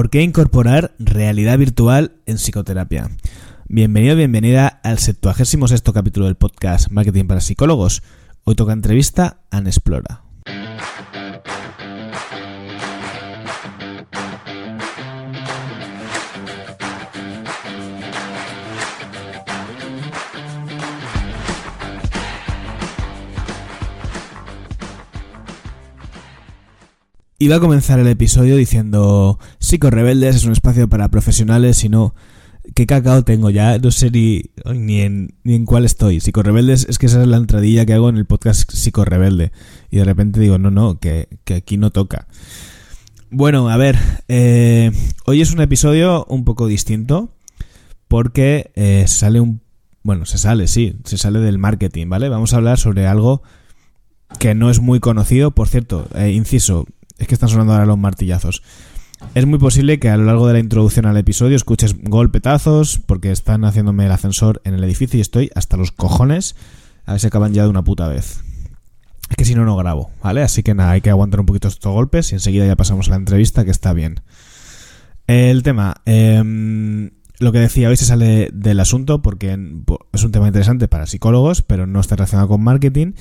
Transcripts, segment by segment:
¿Por qué incorporar realidad virtual en psicoterapia? Bienvenido, bienvenida al 76 capítulo del podcast Marketing para Psicólogos. Hoy toca entrevista a Nesplora. Iba a comenzar el episodio diciendo Psico Rebeldes es un espacio para profesionales y no qué cacao tengo ya, no sé ni, ni, en, cuál estoy. Psico Rebeldes es que esa es la entradilla que hago en el podcast Psico Rebelde. Y de repente digo, no, no, que, aquí no toca. Bueno, a ver, eh, hoy es un episodio un poco distinto porque eh, sale un... Bueno, se sale, sí, se sale del marketing, ¿vale? Vamos a hablar sobre algo que no es muy conocido. Por cierto, eh, inciso, es que están sonando ahora los martillazos. Es muy posible que a lo largo de la introducción al episodio escuches golpetazos porque están haciéndome el ascensor en el edificio y estoy hasta los cojones a ver si acaban ya de una puta vez. Es que si no, no grabo, ¿vale? Así que nada, hay que aguantar un poquito estos golpes y enseguida ya pasamos a la entrevista que está bien. El tema, em, lo que decía hoy se sale del asunto porque es un tema interesante para psicólogos, pero no está relacionado con marketing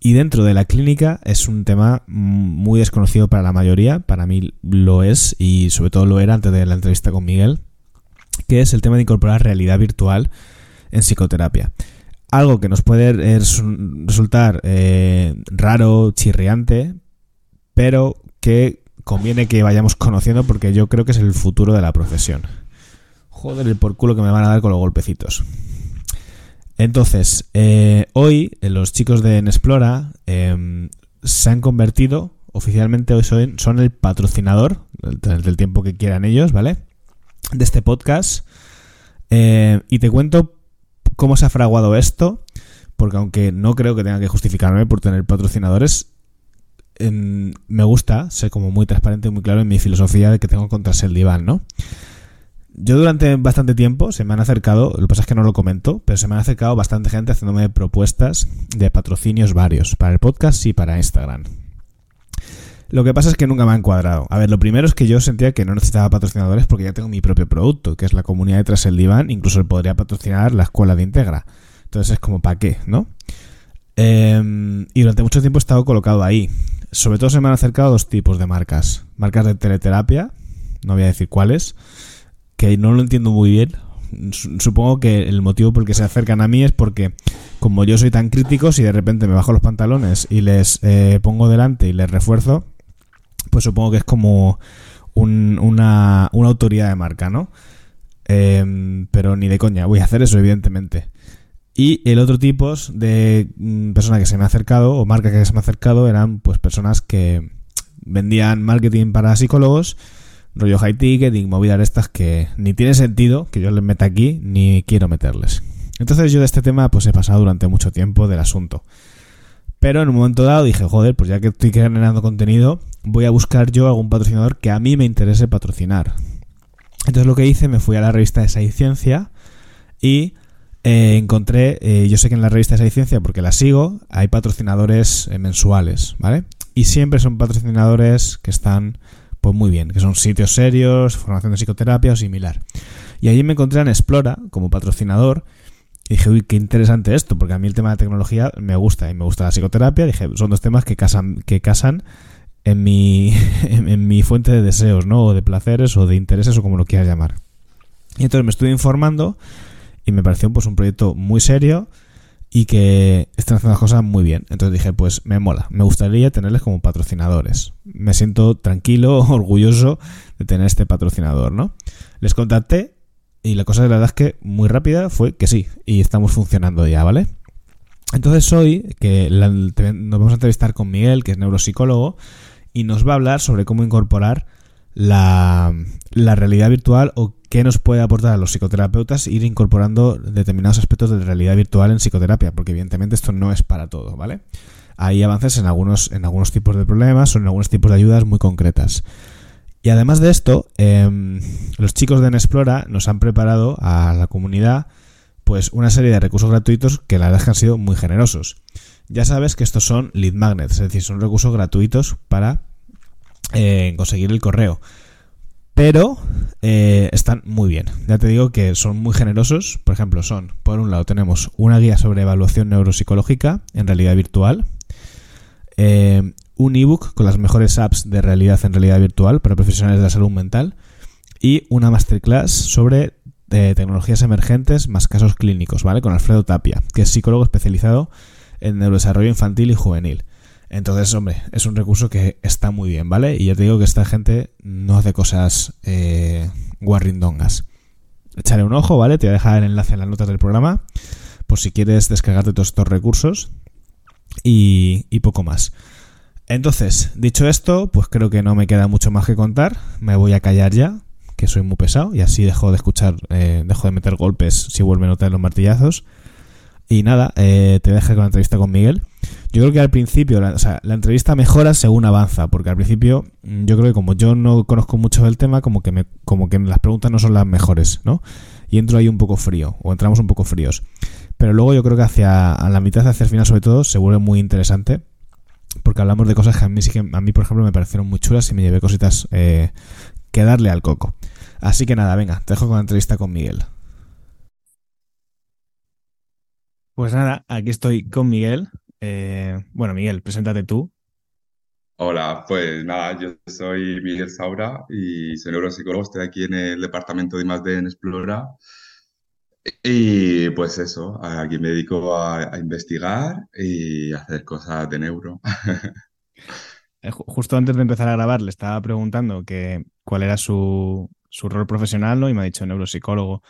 y dentro de la clínica es un tema muy desconocido para la mayoría, para mí lo es y sobre todo lo era antes de la entrevista con Miguel, que es el tema de incorporar realidad virtual en psicoterapia. Algo que nos puede resultar eh, raro, chirriante, pero que conviene que vayamos conociendo porque yo creo que es el futuro de la profesión. Joder, el por culo que me van a dar con los golpecitos. Entonces, eh, hoy eh, los chicos de Enexplora em, se han convertido, oficialmente hoy son, el patrocinador, del, tiempo que quieran ellos, ¿vale? De este podcast. Eh, y te cuento cómo se ha fraguado esto, porque aunque no creo que tenga que justificarme por tener patrocinadores, em, me gusta ser como muy transparente y muy claro en mi filosofía de que tengo contra el diván, ¿no? Yo durante bastante tiempo se me han acercado, lo que pasa es que no lo comento, pero se me han acercado bastante gente haciéndome propuestas de patrocinios varios, para el podcast y para Instagram. Lo que pasa es que nunca me han cuadrado. A ver, lo primero es que yo sentía que no necesitaba patrocinadores porque ya tengo mi propio producto, que es la comunidad de Tras el Diván, incluso podría patrocinar la escuela de Integra. Entonces es como, ¿para qué? ¿No? Em, y durante mucho tiempo he estado colocado ahí. Sobre todo se me han acercado dos tipos de marcas. Marcas de teleterapia, no voy a decir cuáles, que no lo entiendo muy bien. Supongo que el motivo por el que se acercan a mí es porque, como yo soy tan crítico, si de repente me bajo los pantalones y les eh, pongo delante y les refuerzo, pues supongo que es como una, autoridad de marca, ¿no? Em, pero ni de coña, voy a hacer eso, evidentemente. Y el otro tipo de mm, persona que se me ha acercado, o marca que se me ha acercado, eran pues personas que vendían marketing para psicólogos rollo high ticketing, movidas estas que ni tiene sentido que yo les meta aquí, ni quiero meterles. Entonces yo de este tema pues he pasado durante mucho tiempo del asunto. Pero en un momento dado dije, joder, pues ya que estoy generando contenido, voy a buscar yo algún patrocinador que a mí me interese patrocinar. Entonces lo que hice, me fui a la revista de Ciencia y eh, encontré, eh, yo sé que en la revista de Ciencia, porque la sigo, hay patrocinadores eh, mensuales, ¿vale? Y siempre son patrocinadores que están pues muy bien, que son sitios serios, formación de psicoterapia o similar. Y allí me encontré en Explora como patrocinador y dije, uy, qué interesante esto, porque a mí el tema de tecnología me gusta y me gusta la psicoterapia. Dije, son dos temas que casan, que casan en mi, en mi fuente de deseos, ¿no? O de placeres o de intereses o como lo quieras llamar. Y entonces me estuve informando y me pareció pues un proyecto muy serio y que están haciendo las cosas muy bien. Entonces dije, pues me mola, me gustaría tenerles como patrocinadores. Me siento tranquilo, orgulloso de tener este patrocinador, ¿no? Les contacté y la cosa de la verdad es que muy rápida fue que sí, y estamos funcionando ya, ¿vale? Entonces hoy que nos vamos a entrevistar con Miguel, que es neuropsicólogo, y nos va a hablar sobre cómo incorporar la, realidad virtual o qué nos puede aportar a los psicoterapeutas ir incorporando determinados aspectos de realidad virtual en psicoterapia, porque evidentemente esto no es para todo, ¿vale? Hay avances en algunos, en algunos tipos de problemas o en algunos tipos de ayudas muy concretas. Y además de esto, em, los chicos de Enexplora nos han preparado a la comunidad pues una serie de recursos gratuitos que la verdad es que han sido muy generosos. Ya sabes que estos son lead magnets, es decir, son recursos gratuitos para eh, conseguir el correo. Pero eh, están muy bien. Ya te digo que son muy generosos. Por ejemplo, son, por un lado, tenemos una guía sobre evaluación neuropsicológica en realidad virtual. Eh, un ebook con las mejores apps de realidad en realidad virtual para profesionales de la salud mental. Y una masterclass sobre tecnologías emergentes más casos clínicos, ¿vale? Con Alfredo Tapia, que es psicólogo especializado en neurodesarrollo infantil y juvenil. Entonces, hombre, es un recurso que está muy bien, ¿vale? Y ya te digo que esta gente no hace cosas eh, guarrindongas. Échale un ojo, ¿vale? Te voy a dejar el enlace en las notas del programa por si quieres descargarte todos estos recursos y, y poco más. Entonces, dicho esto, pues creo que no me queda mucho más que contar. Me voy a callar ya, que soy muy pesado y así dejo de escuchar, eh, dejo de meter golpes si vuelven a notar los martillazos. Y nada, eh, te dejo con la entrevista con Miguel. Yo creo que al principio, la, o sea, la entrevista mejora según avanza, porque al principio mm, yo creo que como yo no conozco mucho del tema, como que me, como que las preguntas no son las mejores, ¿no? Y entro ahí un poco frío, o entramos un poco fríos. Pero luego yo creo que hacia a la mitad, hacia el final sobre todo, se vuelve muy interesante, porque hablamos de cosas que a mí, sí que, a mí por ejemplo, me parecieron muy chulas y me llevé cositas eh, que darle al coco. Así que nada, venga, te dejo con la entrevista con Miguel. Pues nada, aquí estoy con Miguel. Eh, bueno, Miguel, preséntate tú. Hola, pues nada, yo soy Miguel Saura y soy neuropsicólogo, estoy aquí en el departamento de I+.D. en Explora. Y pues eso, aquí me dedico a, a investigar y a hacer cosas de neuro. Eh, justo antes de empezar a grabar le estaba preguntando que cuál era su, su rol profesional, ¿no? Y me ha dicho neuropsicólogo.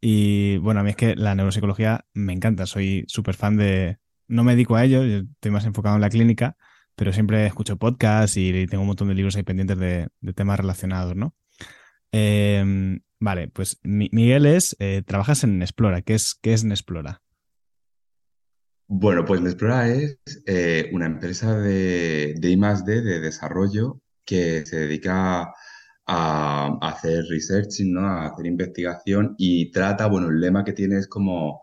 Y bueno, a mí es que la neuropsicología me encanta, soy súper fan de... No me dedico a ello, yo estoy más enfocado en la clínica, pero siempre escucho podcasts y tengo un montón de libros ahí pendientes de, temas relacionados, ¿no? Em, vale, pues Miguel es, eh, trabajas en Explora, ¿qué es, qué es Explora? Bueno, pues Explora es eh, una empresa de, de I+.D. de desarrollo que se dedica a, hacer researching, ¿no? A hacer investigación y trata, bueno, el lema que tiene es como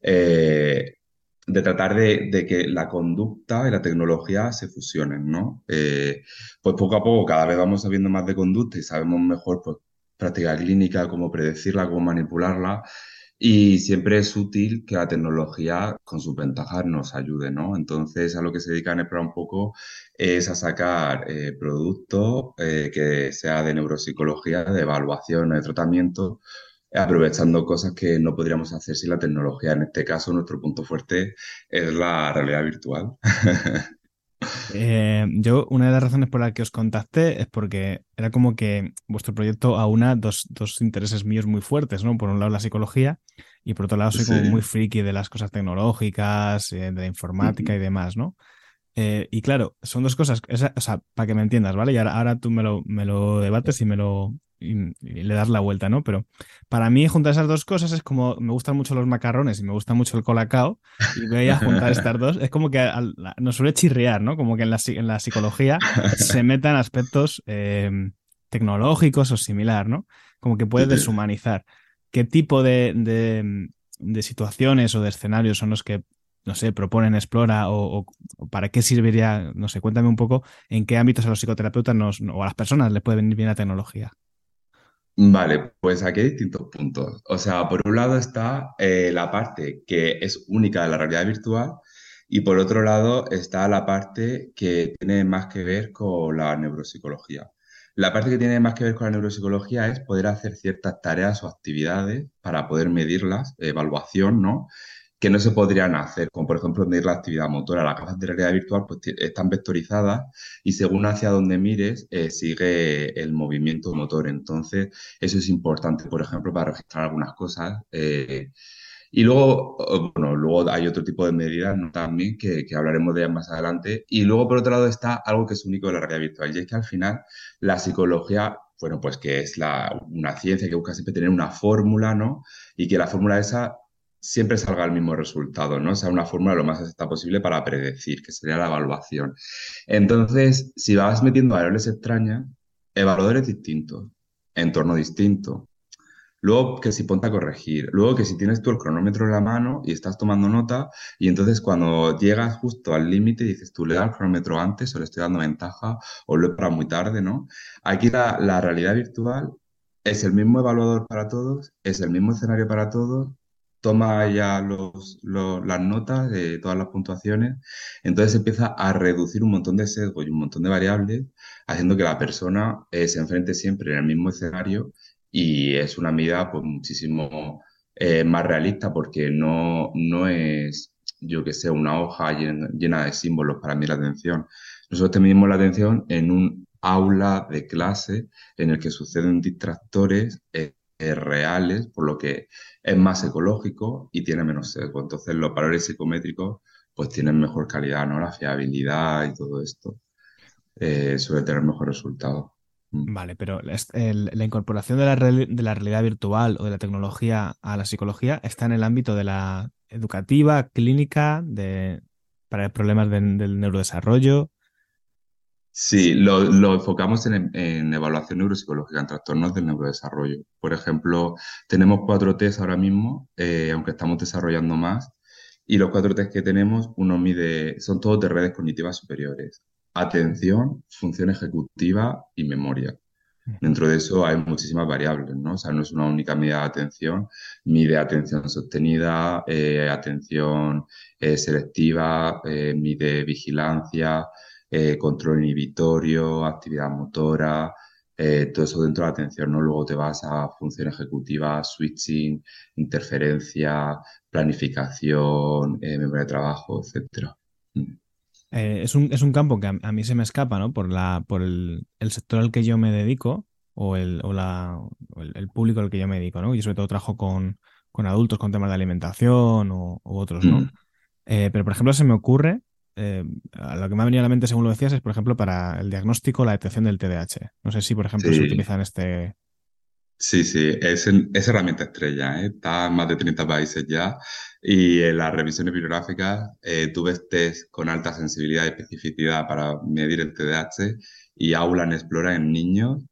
eh, de tratar de, que la conducta y la tecnología se fusionen, ¿no? Eh, pues poco a poco cada vez vamos sabiendo más de conducta y sabemos mejor, pues, práctica clínica, cómo predecirla, cómo manipularla. Y siempre es útil que la tecnología con sus ventajas nos ayude, ¿no? Entonces, a lo que se dedica Nepra un poco es a sacar eh, productos eh, que sea de neuropsicología, de evaluación, de tratamiento, aprovechando cosas que no podríamos hacer sin la tecnología. En este caso, nuestro punto fuerte es la realidad virtual. Eh, yo, una de las razones por las que os contacté es porque era como que vuestro proyecto aúna dos, dos intereses míos muy fuertes, ¿no? Por un lado la psicología y por otro lado soy como muy friki de las cosas tecnológicas, de la informática y demás, ¿no? Eh, y claro, son dos cosas, o sea, para que me entiendas, ¿vale? Y ahora, tú me lo, me lo debates y me lo y, le das la vuelta, ¿no? Pero para mí juntar esas dos cosas es como, me gustan mucho los macarrones y me gusta mucho el colacao y voy a juntar estas dos, es como que nos suele chirriar, ¿no? Como que en la, en la psicología se metan aspectos em, tecnológicos o similar, ¿no? Como que puede deshumanizar. ¿Qué tipo de, de situaciones o de escenarios son los que no sé, proponen Explora o, para qué serviría, no sé, cuéntame un poco en qué ámbitos a los psicoterapeutas nos, o a las personas les puede venir bien la tecnología. Vale, pues aquí hay distintos puntos. O sea, por un lado está eh, la parte que es única de la realidad virtual y por otro lado está la parte que tiene más que ver con la neuropsicología. La parte que tiene más que ver con la neuropsicología es poder hacer ciertas tareas o actividades para poder medirlas, evaluación, ¿no? Que no se podrían hacer, como por ejemplo medir la actividad motora. Las gafas de realidad virtual pues, están vectorizadas y según hacia donde mires eh, sigue el movimiento motor. Entonces, eso es importante, por ejemplo, para registrar algunas cosas. Eh, y luego, bueno, luego hay otro tipo de medidas también que, hablaremos de ellas más adelante. Y luego, por otro lado, está algo que es único de la realidad virtual, y es que al final la psicología, bueno, pues que es una ciencia que busca siempre tener una fórmula, ¿no? Y que la fórmula esa siempre salga el mismo resultado, ¿no? O sea, una fórmula lo más exacta posible para predecir, que sería la evaluación. Entonces, si vas metiendo variables extrañas, evaluadores distintos, entorno distinto. Luego que si ponte a corregir, luego que si tienes tú el cronómetro en la mano y estás tomando nota y entonces cuando llegas justo al límite dices tú le das el cronómetro antes o le estoy dando ventaja o lo he parado muy tarde, ¿no? Aquí la, la realidad virtual es el mismo evaluador para todos, es el mismo escenario para todos, toma ya los, los- las notas de todas las puntuaciones, entonces empieza a reducir un montón de sesgos y un montón de variables, haciendo que la persona eh, se enfrente siempre en el mismo escenario y es una medida pues muchísimo eh, más realista porque no, no es, yo que sé, una hoja llena, de símbolos para medir la atención. Nosotros te medimos la atención en un aula de clase en el que suceden distractores eh, reales, por lo que es más ecológico y tiene menos sesgo. Entonces los valores psicométricos pues tienen mejor calidad, ¿no? La fiabilidad y todo esto eh, suele tener mejor resultado. Mm. Vale, pero la incorporación de la, de la realidad virtual o de la tecnología a la psicología está en el ámbito de la educativa, clínica, de, para problemas de- del neurodesarrollo. Sí, lo, lo enfocamos en, en evaluación neuropsicológica, en trastornos del neurodesarrollo. Por ejemplo, tenemos cuatro test ahora mismo, eh, aunque estamos desarrollando más, y los cuatro test que tenemos, uno mide, son todos de redes cognitivas superiores. Atención, función ejecutiva y memoria. Dentro de eso hay muchísimas variables, ¿no? O sea, no es una única medida de atención, mide atención sostenida, eh, atención eh, selectiva, eh, mide vigilancia, eh, control inhibitorio, actividad motora, eh, todo eso dentro de la atención, ¿no? Luego te vas a función ejecutiva, switching, interferencia, planificación, eh, memoria de trabajo, etcétera. Mm. Es un, es un campo que a, a mí se me escapa, ¿no? Por la, por el, el sector al que yo me dedico o el, o la, o el, el público al que yo me dedico, ¿no? Yo sobre todo trabajo con, con adultos con temas de alimentación o, u otros, ¿no? Mm. Eh, pero, por ejemplo, se me ocurre, eh, a lo que me ha venido a la mente según lo decías, es, por ejemplo, para el diagnóstico, la detección del TDAH. No sé si, por ejemplo, se Sí. utiliza en este... Sí, sí, es, en- es herramienta estrella, ¿eh? Está en más de 30 países ya y en las revisiones bibliográficas eh, tú ves test con alta sensibilidad y especificidad para medir el TDAH y Aulan Explora en niños,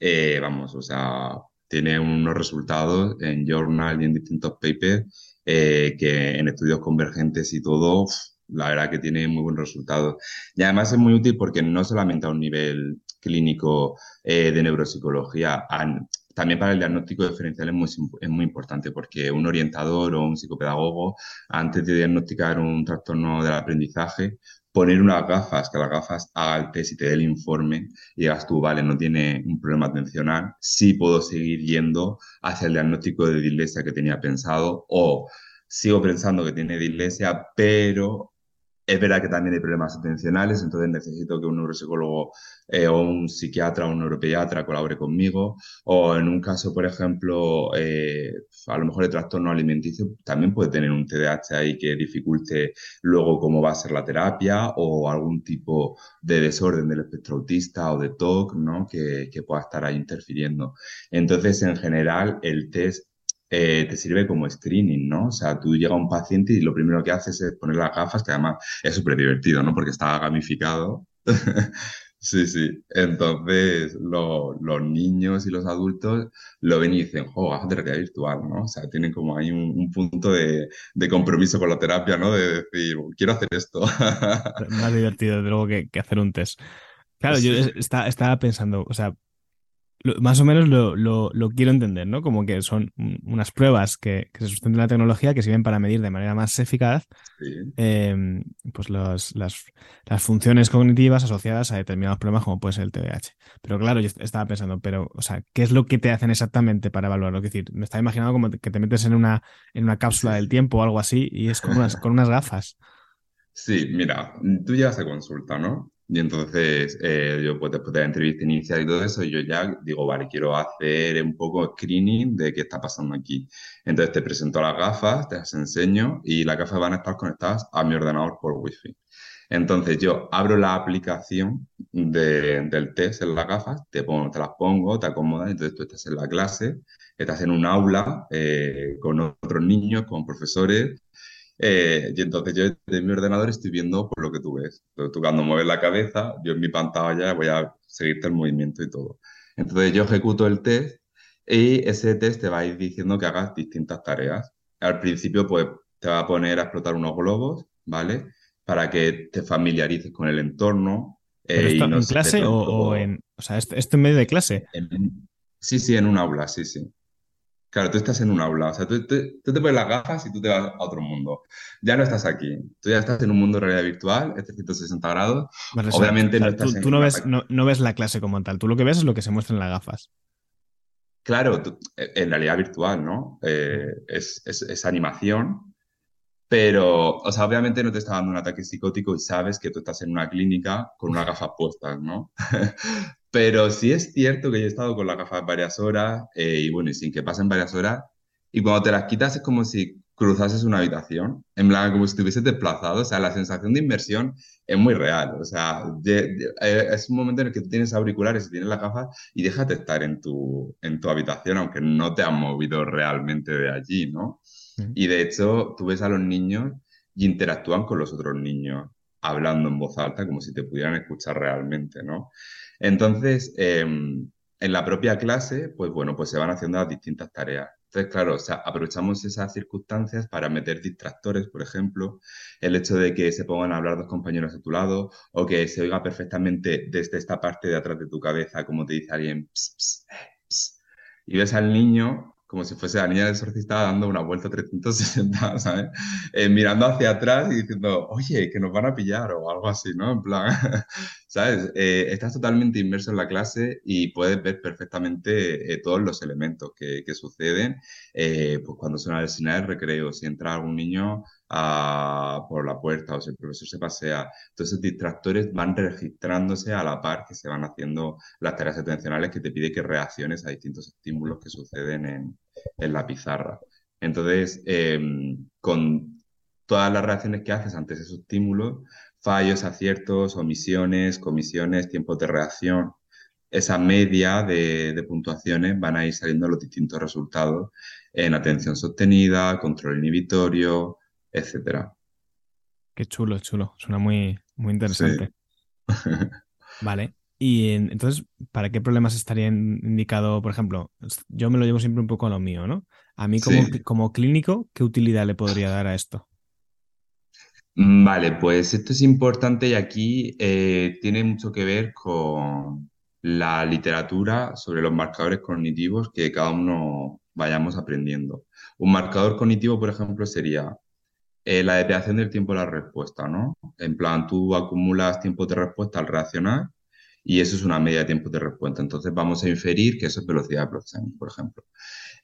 eh, vamos, o sea, tiene unos resultados en journal y en distintos papers eh, que en estudios convergentes y todo, la verdad que tiene muy buenos resultados. Y además es muy útil porque no solamente a un nivel clínico eh, de neuropsicología, a- también para el diagnóstico diferencial es muy, es muy importante porque un orientador o un psicopedagogo, antes de diagnosticar un trastorno del aprendizaje, poner unas gafas, que las gafas haga el test y te dé el informe y digas tú, vale, no tiene un problema atencional, sí puedo seguir yendo hacia el diagnóstico de dislexia que tenía pensado o sigo pensando que tiene dislexia, pero es verdad que también hay problemas atencionales, entonces necesito que un neuropsicólogo eh, o un psiquiatra o un neuropediatra colabore conmigo. O en un caso, por ejemplo, eh, a lo mejor el trastorno alimenticio también puede tener un TDAH ahí que dificulte luego cómo va a ser la terapia o algún tipo de desorden del espectro autista o de TOC, ¿no? Que, que pueda estar ahí interfiriendo. Entonces, en general, el test eh, te sirve como screening, ¿no? O sea, tú llega un paciente y lo primero que haces es poner las gafas, que además es súper divertido, ¿no? Porque está gamificado. Sí, sí. Entonces, lo- los niños y los adultos lo ven y dicen, jo, gafas de realidad virtual, ¿no? O sea, tienen como ahí un, un punto de, de compromiso con la terapia, ¿no? De decir, quiero hacer esto. Más divertido, desde luego, que, que hacer un test. Claro, yo Sí. es- está- estaba pensando, o sea, lo- más o menos lo, lo- lo quiero entender, ¿no? Como que son un- unas pruebas que, que se sustentan en la tecnología que sirven para medir de manera más eficaz Sí. eh, pues los- las, las funciones cognitivas asociadas a determinados problemas como puede ser el TDAH. Pero claro, yo est- estaba pensando, pero, o sea, ¿qué es lo que te hacen exactamente para evaluarlo? Es decir, me estaba imaginando como que te metes en una, en una cápsula del tiempo o algo así y es con unas, con unas gafas. Sí, mira, tú llegas a consulta, ¿no? Y entonces eh, yo pues después de la entrevista inicial y todo eso, yo ya digo, vale, quiero hacer un poco screening de qué está pasando aquí. Entonces te presento las gafas, te las enseño y las gafas van a estar conectadas a mi ordenador por Wi-Fi. Entonces yo abro la aplicación de- del test en las gafas, te pongo, te las pongo, te acomodas, entonces tú estás en la clase, estás en un aula eh, con otros niños, con profesores eh, y entonces yo desde mi ordenador estoy viendo por lo que tú ves. Entonces, tú cuando mueves la cabeza, yo en mi pantalla voy a seguirte el movimiento y todo. Entonces yo ejecuto el test y ese test te va a ir diciendo que hagas distintas tareas. Al principio pues te va a poner a explotar unos globos, ¿vale? Para que te familiarices con el entorno ¿Pero eh, y esto no en clase o, o en... O sea, esto, esto en medio de clase. en, Sí, sí, en un aula, sí, sí. Claro, tú estás en un aula, o sea, tú, tú- tú te pones las gafas y tú te vas a otro mundo. Ya no estás aquí, tú ya estás en un mundo de realidad virtual, es 360 grados. Obviamente no estás tú, en tú no ves, no, no ves la clase como tal, tú lo que ves es lo que se muestra en las gafas. Claro, tú- en realidad virtual, ¿no? Eh, es, es, es animación, pero, o sea, obviamente no te está dando un ataque psicótico y sabes que tú estás en una clínica con unas gafas puestas, ¿no? Pero sí es cierto que yo he estado con las gafas varias horas eh, y bueno, y sin que pasen varias horas, y cuando te las quitas es como si cruzases una habitación, en plan, como si estuvieses desplazado, o sea, la sensación de inmersión es muy real, o sea, eh, es un momento en el que tú tienes auriculares y tienes las gafas y déjate estar en tu, en tu habitación, aunque no te han movido realmente de allí, ¿no? Y de hecho, tú ves a los niños y interactúan con los otros niños, hablando en voz alta, como si te pudieran escuchar realmente, ¿no? Entonces, em, en la propia clase, pues bueno, pues se van haciendo las distintas tareas. Entonces, claro, o sea, aprovechamos esas circunstancias para meter distractores, por ejemplo, el hecho de que se pongan a hablar dos compañeros a tu lado o que se oiga perfectamente desde esta parte de atrás de tu cabeza, como te dice alguien, y ves al niño como si fuese la niña del exorcista dando una vuelta 360, ¿sabes? Eh, mirando hacia atrás y diciendo, oye, que nos van a pillar o algo así, ¿no? En plan, ¿sabes? Eh, estás totalmente inmerso en la clase y puedes ver perfectamente eh, todos los elementos que, suceden. eh, pues cuando suena el señal de recreo, si entra algún niño ah, por la puerta o si el profesor se pasea. Entonces, distractores van registrándose a la par que se van haciendo las tareas atencionales que te pide que reacciones a distintos estímulos que suceden en, en la pizarra. Entonces, em, con todas las reacciones que haces ante esos estímulos, fallos, aciertos, omisiones, comisiones, tiempos de reacción, esa media de, de puntuaciones van a ir saliendo los distintos resultados en atención sostenida, control inhibitorio, etcétera. Qué chulo, chulo. Suena muy, muy Sí. interesante. Vale. Y en- entonces, ¿para qué problemas estaría in- indicado? Por ejemplo, yo me lo llevo siempre un poco a lo mío, ¿no? A mí como, Sí. como clínico, ¿qué utilidad le podría dar a esto? Mm, Vale, pues esto es importante y aquí eh, tiene mucho que ver con la literatura sobre los marcadores cognitivos que cada uno vayamos aprendiendo. Un marcador cognitivo, por ejemplo, sería eh, la desviación del tiempo de la respuesta, ¿no? En plan, tú acumulas tiempos de respuesta al reaccionar y eso es una media de tiempos de respuesta. Entonces vamos a inferir que eso es velocidad de procesamiento, por ejemplo.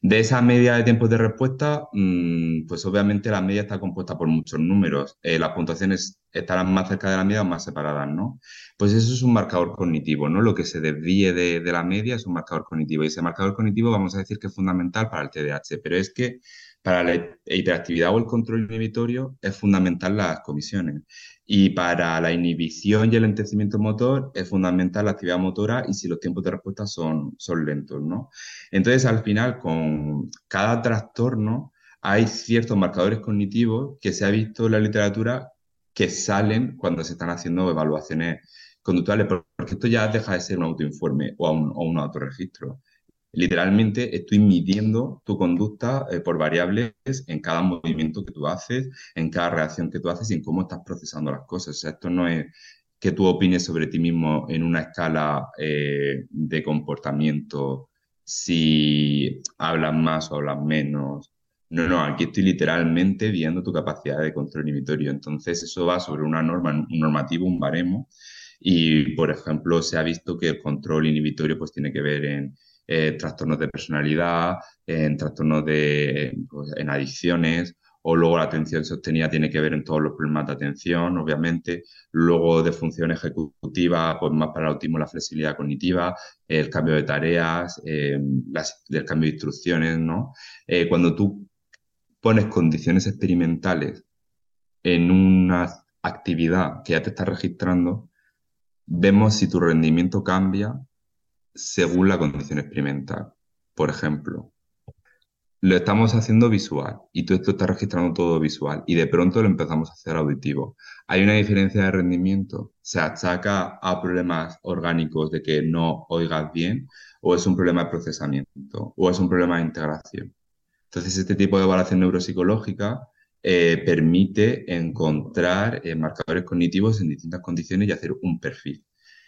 De esa media de tiempos de respuesta, mm, pues obviamente la media está compuesta por muchos números. Eh, las puntuaciones estarán más cerca de la media o más separadas, ¿no? Pues eso es un marcador cognitivo, ¿no? Lo que se desvíe de, de la media es un marcador cognitivo. Y ese marcador cognitivo vamos a decir que es fundamental para el TDAH, pero es que para la hiperactividad o el control inhibitorio es fundamental las comisiones. Y para la inhibición y el lentecimiento motor es fundamental la actividad motora y si los tiempos de respuesta son, son lentos, ¿no? Entonces, al final, con cada trastorno hay ciertos marcadores cognitivos que se ha visto en la literatura que salen cuando se están haciendo evaluaciones conductuales, porque esto ya deja de ser un autoinforme o un, o un autorregistro. Literalmente estoy midiendo tu conducta eh, por variables en cada movimiento que tú haces, en cada reacción que tú haces y en cómo estás procesando las cosas. O sea, esto no es que tú opines sobre ti mismo en una escala eh, de comportamiento si hablas más o hablas menos. No, no, aquí estoy literalmente viendo tu capacidad de control inhibitorio. Entonces, eso va sobre una norma, un normativo, un baremo. Y, por ejemplo, se ha visto que el control inhibitorio pues, tiene que ver en eh, trastornos de personalidad, en trastornos de, pues, en adicciones, o luego la atención sostenida tiene que ver en todos los problemas de atención, obviamente. Luego de función ejecutiva, pues más para el autismo, la flexibilidad cognitiva, el cambio de tareas, eh, el cambio de instrucciones, ¿no? Eh, cuando tú pones condiciones experimentales en una actividad que ya te está registrando, vemos si tu rendimiento cambia según la condición experimental. Por ejemplo, lo estamos haciendo visual y tú esto estás registrando todo visual y de pronto lo empezamos a hacer auditivo. ¿Hay una diferencia de rendimiento? ¿Se achaca a problemas orgánicos de que no oigas bien o es un problema de procesamiento o es un problema de integración? Entonces, este tipo de evaluación neuropsicológica eh, permite encontrar eh, marcadores cognitivos en distintas condiciones y hacer un perfil.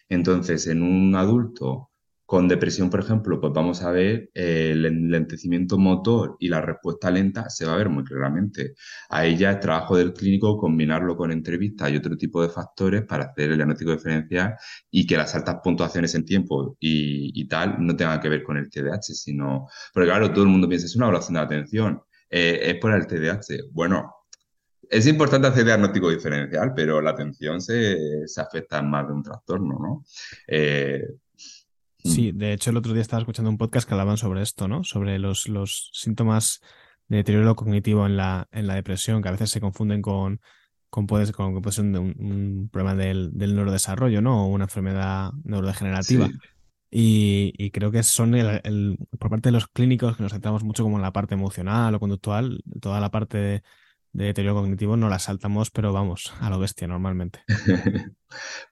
Entonces, en un adulto Con depresión, por ejemplo, pues vamos a ver eh, el enlentecimiento motor y la respuesta lenta se va a ver muy claramente. Ahí ya es trabajo del clínico combinarlo con entrevistas y otro tipo de factores para hacer el diagnóstico diferencial y que las altas puntuaciones en tiempo y, tal no tengan que ver con el TDAH, sino... Porque claro, todo el mundo piensa, es una evaluación de atención, eh, es por el TDAH. Bueno, es importante hacer diagnóstico diferencial, pero la atención se, afecta en más de un trastorno, ¿no? Eh, Sí, de hecho el otro día estaba escuchando un podcast que hablaban sobre esto, ¿no? Sobre los, los síntomas de deterioro cognitivo en la, en la depresión, que a veces se confunden con, con, puede, con, puede ser un, problema del, del, neurodesarrollo, ¿no? O una enfermedad neurodegenerativa. Y, y, creo que son el, por parte de los clínicos que nos centramos mucho como en la parte emocional o conductual, toda la parte de, de deterioro cognitivo no la saltamos, pero vamos, a lo bestia normalmente.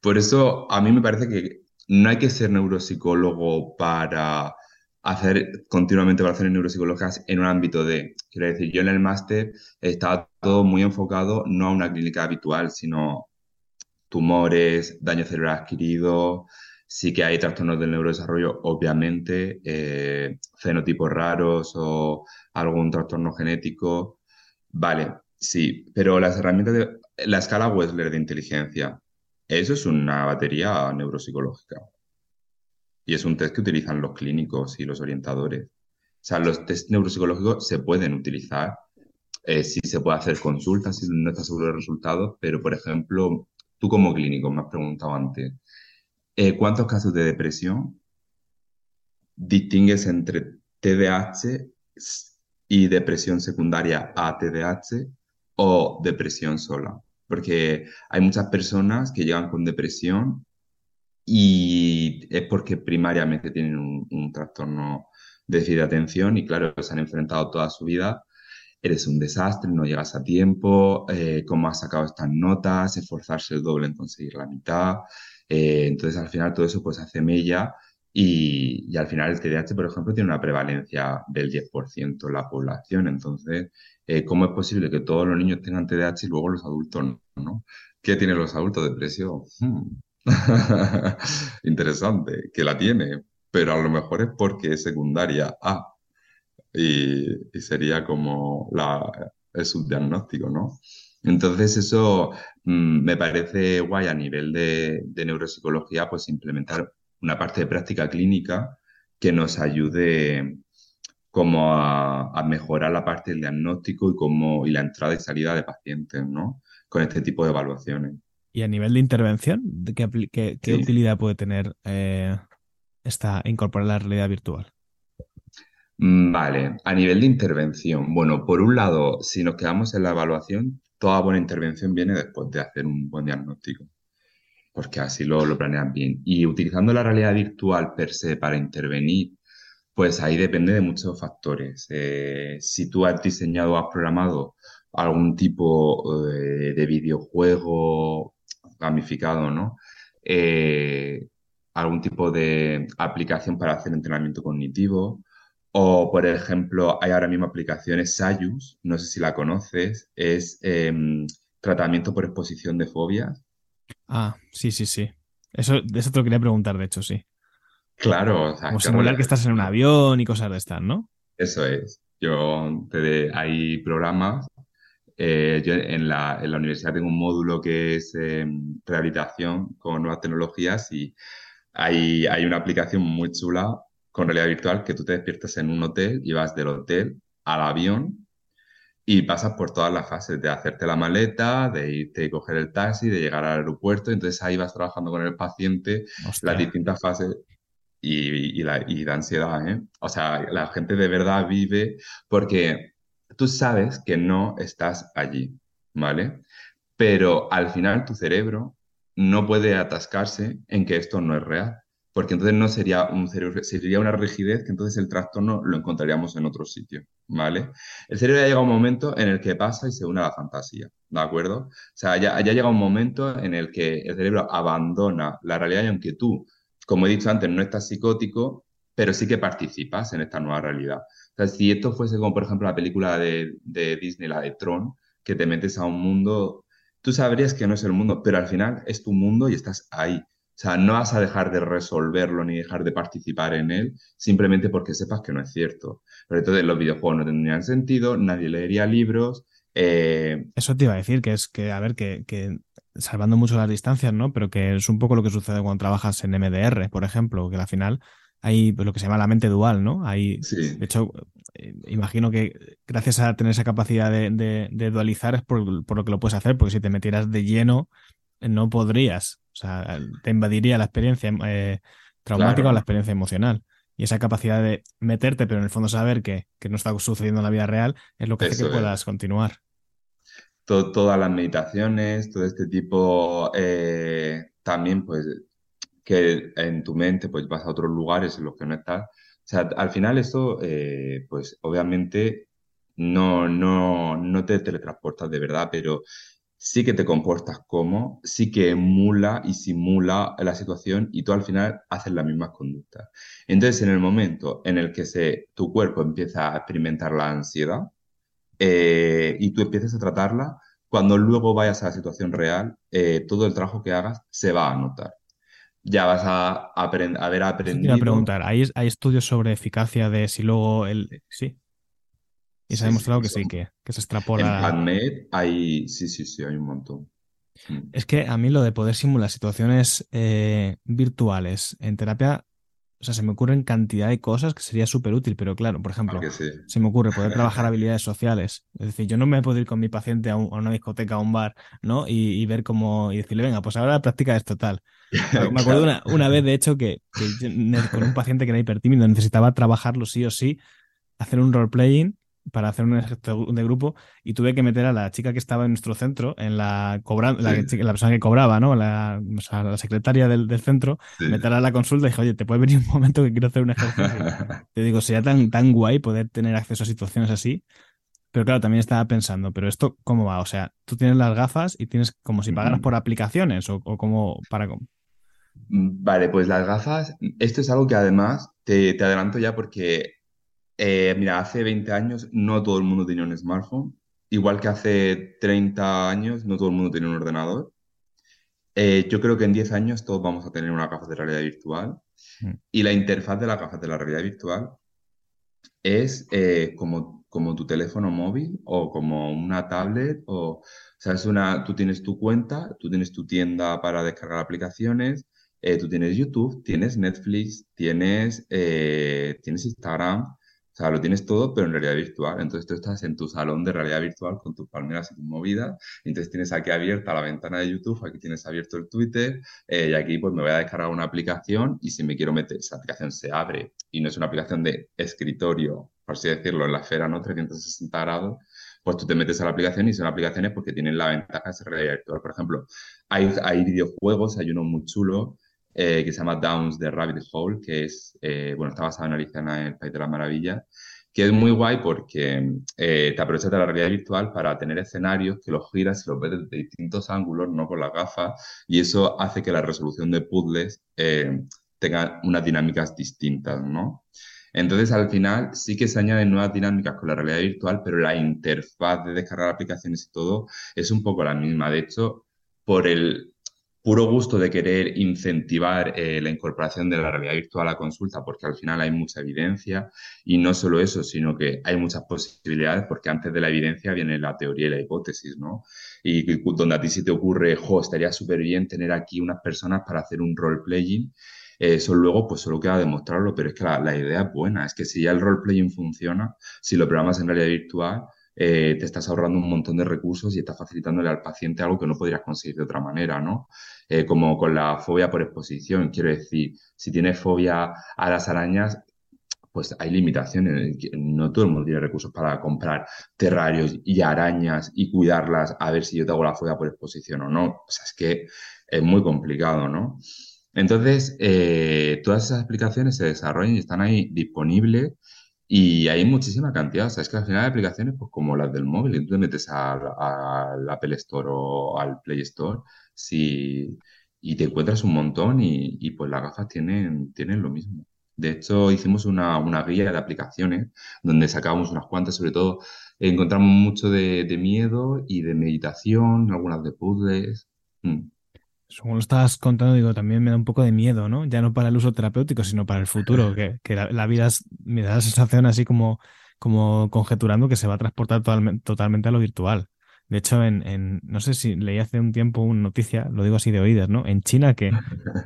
por eso a mí me parece que no hay que ser neuropsicólogo para hacer continuamente evaluaciones neuropsicológicas en un ámbito de, quiero decir, yo en el máster estaba todo muy enfocado no a una clínica habitual, sino tumores, daño cerebral adquirido, sí que hay trastornos del neurodesarrollo, obviamente, eh, fenotipos raros o algún trastorno genético. Vale, sí, pero las herramientas de la escala Wessler de inteligencia, eso es una batería neuropsicológica. Y es un test que utilizan los clínicos y los orientadores. O sea, los test neuropsicológicos se pueden utilizar. Eh, si se puede hacer consultas si no estás seguro de resultados, pero por ejemplo, tú como clínico me has preguntado antes, eh, ¿cuántos casos de depresión distingues entre TDAH y depresión secundaria a TDAH o depresión sola? Porque hay muchas personas que llegan con depresión y es porque primariamente tienen un, trastorno de déficit de atención y claro, se han enfrentado toda su vida. Eres un desastre, no llegas a tiempo, eh, cómo has sacado estas notas, esforzarse el doble en conseguir la mitad. Eh, entonces al final todo eso pues hace mella y, al final el TDAH, por ejemplo, tiene una prevalencia del 10% en la población. Entonces, eh, ¿cómo es posible que todos los niños tengan TDAH y luego los adultos no? ¿Qué tienen los adultos? Depresión. Hmm. Interesante, que la tiene, pero a lo mejor es porque es secundaria A y, sería como el subdiagnóstico, ¿no? Entonces eso mm, me parece guay a nivel de neuropsicología, pues implementar una parte de práctica clínica que nos ayude como a, mejorar la parte del diagnóstico y, como, y la entrada y salida de pacientes, ¿no? Con este tipo de evaluaciones. ¿Y a nivel de intervención, qué, qué, utilidad puede tener eh, esta incorporar la realidad virtual? Mm, vale, a nivel de intervención, bueno, por un lado, si nos quedamos en la evaluación, toda buena intervención viene después de hacer un buen diagnóstico porque así lo, lo planean bien. Y utilizando la realidad virtual per se para intervenir, pues ahí depende de muchos factores. Eh, si tú has diseñado o has programado algún tipo eh, de videojuego gamificado, ¿no? Eh, algún tipo de aplicación para hacer entrenamiento cognitivo. O, por ejemplo, hay ahora mismo aplicaciones Sayus, no sé si la conoces, es em, tratamiento por exposición de fobias. Ah, sí, sí, sí. Eso, eso te lo quería preguntar, de hecho, sí. Claro, o sea, como simular que estás en un avión y cosas de estas, ¿no? Eso es. Yo te hay programas. Eh, yo en la, en la, universidad tengo un módulo que es em, rehabilitación con nuevas tecnologías y hay, hay una aplicación muy chula con realidad virtual que tú te despiertas en un hotel y vas del hotel al avión y pasas por todas las fases de hacerte la maleta, de irte y coger el taxi, de llegar al aeropuerto. Entonces ahí vas trabajando con el paciente las distintas fases y, y, la, y la ansiedad. ¿eh? O sea, la gente de verdad vive porque tú sabes que no estás allí, ¿vale? Pero al final tu cerebro no puede atascarse en que esto no es real porque entonces no sería un cerebro, sería una rigidez que entonces el trastorno lo encontraríamos en otro sitio, ¿vale? El cerebro ya llega un momento en el que pasa y se une a la fantasía, ¿de acuerdo? O sea, ya, ya llega un momento en el que el cerebro abandona la realidad y aunque tú, como he dicho antes, no estás psicótico, pero sí que participas en esta nueva realidad. O sea, si esto fuese como, por ejemplo, la película de Disney, la de Tron, que te metes a un mundo, tú sabrías que no es el mundo, pero al final es tu mundo y estás ahí. O sea, no vas a dejar de resolverlo ni dejar de participar en él simplemente porque sepas que no es cierto. Pero entonces los videojuegos no tendrían sentido, nadie leería libros. eh, Eso te iba a decir, que es que, a ver, que, que salvando mucho las distancias, ¿no? Pero que es un poco lo que sucede cuando trabajas en MDR, por ejemplo, que al final hay pues, lo que se llama la mente dual, ¿no? Hay, sí, de hecho, eh, imagino que gracias a tener esa capacidad de, de- de dualizar es por, por lo que lo puedes hacer, porque si te metieras de lleno, no podrías. O sea, te invadiría la experiencia eh, traumática o la claro, experiencia emocional. Y esa capacidad de meterte, pero en el fondo saber que, que no está sucediendo en la vida real, es lo que hace que eso es. puedas continuar. To- todas las meditaciones, todo este tipo, eh, también pues que en tu mente pues vas a otros lugares en los que no estás. O sea, al final esto, eh, pues obviamente no, no, no te teletransportas de verdad, pero sí que te comportas como, sí que emula y simula la situación y tú al final haces las mismas conductas. Entonces, en el momento en el que se, tu cuerpo empieza a experimentar la ansiedad eh, y tú empiezas a tratarla, cuando luego vayas a la situación real, eh, todo el trabajo que hagas se va a notar ya vas a aprend- haber aprendido. preguntar, ¿hay, hay estudios sobre eficacia de si luego el... Sí, y se ha demostrado que sí, que, que se En extrapola. PubMed hay, sí, sí, sí, hay un montón. Mm, Es que a mí lo de poder simular situaciones eh, virtuales en terapia, o sea, se me ocurren cantidad de cosas que sería súper útil, pero claro, por ¿A ejemplo, sí? se me ocurre poder trabajar habilidades sociales. Es decir, yo no me puedo ir con mi paciente a, un- a una discoteca, a un bar, ¿no? Y, y ver cómo, y decirle, venga, pues ahora practica esto tal. Me me acuerdo una, una vez, de hecho, que, que yo ne- con un paciente que era hipertímido necesitaba trabajarlo sí o sí, hacer un role-playing para hacer un ejercicio de grupo y tuve que meter a la chica que estaba en nuestro centro, en la cobra, la, Sí, chica- la persona que cobraba, ¿no? La, o sea, la secretaria del, del centro, sí. meterla a la consulta y dije, oye, ¿te puede venir un momento que quiero hacer un ejercicio? Te digo, sería tan, tan guay poder tener acceso a situaciones así. Pero claro, también estaba pensando, pero esto, ¿cómo va? O sea, tú tienes las gafas y tienes como si pagaras por aplicaciones o, o como para... Vale, pues las gafas, esto es algo que además te, te adelanto ya porque, eh, mira, hace 20 años no todo el mundo tenía un smartphone, igual que hace 30 años no todo el mundo tenía un ordenador. Eh, yo creo que en 10 años todos vamos a tener una gafas de realidad virtual Mm. y la interfaz de las gafas de la realidad virtual es eh, como, como tu teléfono móvil o como una tablet o, o sea, es una, tú tienes tu cuenta, tú tienes tu tienda para descargar aplicaciones, eh, tú tienes YouTube, tienes Netflix, tienes, tienes Instagram, o sea, lo tienes todo, pero en realidad virtual. Entonces tú estás en tu salón de realidad virtual con tus palmeras y tus movidas, y entonces tienes aquí abierta la ventana de YouTube, aquí tienes abierto el Twitter, eh, y aquí pues me voy a descargar una aplicación y si me quiero meter, esa aplicación se abre y no es una aplicación de escritorio, por así decirlo, en la esfera, ¿no? 360 grados, pues tú te metes a la aplicación y son aplicaciones porque tienen la ventaja de ser realidad virtual. Por ejemplo, hay, hay videojuegos, hay uno muy chulo eh, que se llama Downs the Rabbit Hole, que es, eh, bueno, está basado en Alicia en el País de las Maravillas, que es muy guay porque eh, te aprovechas de la realidad virtual para tener escenarios que los giras y los ves desde distintos ángulos, no con las gafas, y eso hace que la resolución de puzzles eh, tenga unas dinámicas distintas, ¿no? Entonces, al final, sí que se añaden nuevas dinámicas con la realidad virtual, pero la interfaz de descargar aplicaciones y todo es un poco la misma. De hecho, por el puro gusto de querer incentivar eh, la incorporación de la realidad virtual a la consulta, porque al final hay mucha evidencia, y no solo eso, sino que hay muchas posibilidades, porque antes de la evidencia viene la teoría y la hipótesis, ¿no? Y, y donde a ti se te ocurre, jo, estaría súper bien tener aquí unas personas para hacer un role-playing eso luego, pues solo queda demostrarlo, pero es que la, la idea es buena. Es que si ya el role-playing funciona, si lo programas en realidad virtual, eh, te estás ahorrando un montón de recursos y estás facilitándole al paciente algo que no podrías conseguir de otra manera, ¿no? Eh, como con la fobia por exposición. Quiero decir, si tienes fobia a las arañas, pues hay limitaciones. No todo el mundo tiene recursos para comprar terrarios y arañas y cuidarlas a ver si yo te hago la fobia por exposición o no. O sea, es que es muy complicado, ¿no? Entonces, eh, todas esas aplicaciones se desarrollan y están ahí disponibles y hay muchísima cantidad. O sea, es que al final hay aplicaciones pues, como las del móvil, y tú te metes al, Apple Store o al Play Store si, y te encuentras un montón y, y, pues las gafas tienen, tienen lo mismo. De hecho, hicimos una, una guía de aplicaciones donde sacábamos unas cuantas, sobre todo encontramos mucho de, de miedo y de meditación, algunas de puzzles. Mm. Según lo estabas contando, digo, también me da un poco de miedo, ¿no? Ya no para el uso terapéutico, sino para el futuro, que, que la, la vida es- me da la sensación así como, como conjeturando que se va a transportar totalmente, totalmente a lo virtual. De hecho, en, en, no sé si leí hace un tiempo una noticia, lo digo así de oídas, ¿no? En China que,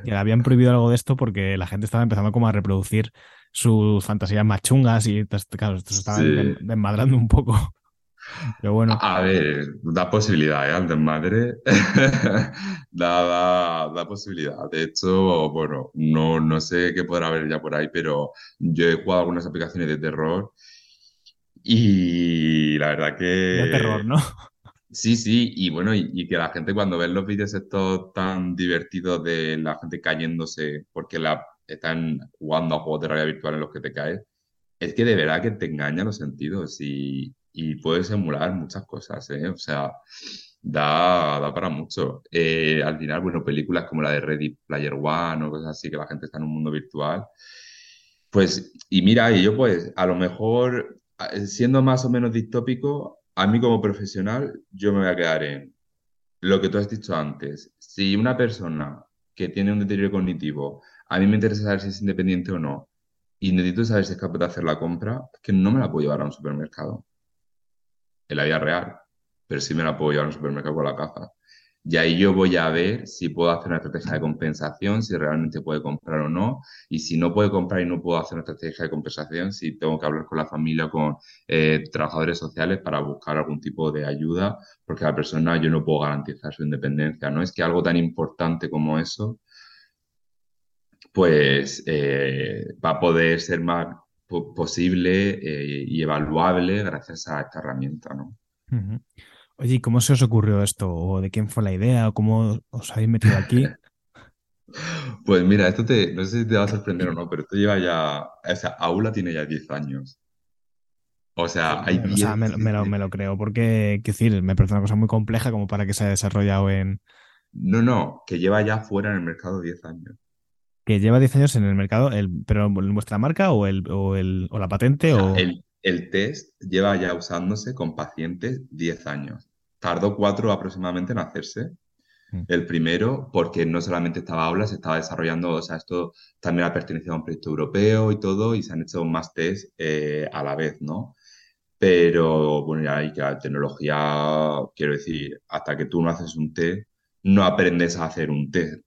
que habían prohibido algo de esto porque la gente estaba empezando como a reproducir sus fantasías más chungas y, entonces, claro, esto se estaba Sí. desmadrando un poco. Pero bueno, A ver, da posibilidad, ¿eh? Al desmadre. Da, da, da posibilidad. De hecho, bueno, no, no sé qué podrá haber ya por ahí, pero yo he jugado algunas aplicaciones de terror y la verdad de terror, que ¿no? sí, sí, y bueno, y, y que la gente cuando ve los vídeos estos tan divertidos de la gente cayéndose porque la, están jugando a juegos de realidad virtual en los que te caes, es que de verdad que te engaña los sentidos y, y puedes emular muchas cosas, ¿eh? O sea, da, da para mucho. Eh, al final, bueno, películas como la de Ready Player One o cosas así, que la gente está en un mundo virtual. Pues, y mira, y yo pues, a lo mejor, siendo más o menos distópico, a mí como profesional, yo me voy a quedar en lo que tú has dicho antes. Si una persona que tiene un deterioro cognitivo, a mí me interesa saber si es independiente o no, y necesito saber si es capaz de hacer la compra, es que no me la puedo llevar a un supermercado, en la vida real, pero sí me la puedo llevar a un supermercado con la caja. Y ahí yo voy a ver si puedo hacer una estrategia de compensación, si realmente puede comprar o no, y si no puede comprar y no puedo hacer una estrategia de compensación, si tengo que hablar con la familia con eh, trabajadores sociales para buscar algún tipo de ayuda, porque a la persona yo no puedo garantizar su independencia, ¿no? Es que algo tan importante como eso pues eh, va a poder ser más po- posible eh, y evaluable gracias a esta herramienta, ¿no? Ujú. Oye, ¿y cómo se os ocurrió esto? ¿O de quién fue la idea? ¿O cómo os habéis metido aquí? Pues mira, esto te, no sé si te va a sorprender o no, pero esto lleva ya, o sea, Aula tiene ya 10 años. O sea, hay O sea, 10, me, me lo, me lo creo porque, quiero decir, me parece una cosa muy compleja como para que se haya desarrollado en... no, no, que lleva ya fuera en el mercado 10 años. Que lleva 10 años en el mercado, el, pero en vuestra marca o, el, o, el, o la patente o... el, el test lleva ya usándose con pacientes 10 años. Tardó cuatro aproximadamente en hacerse. Mm, El primero, porque no solamente estaba Aula, se estaba desarrollando, o sea, esto también ha pertenecido a un proyecto europeo y todo, y se han hecho más test eh, a la vez, ¿no? Pero bueno, ya hay que la tecnología, quiero decir, hasta que tú no haces un test, no aprendes a hacer un test,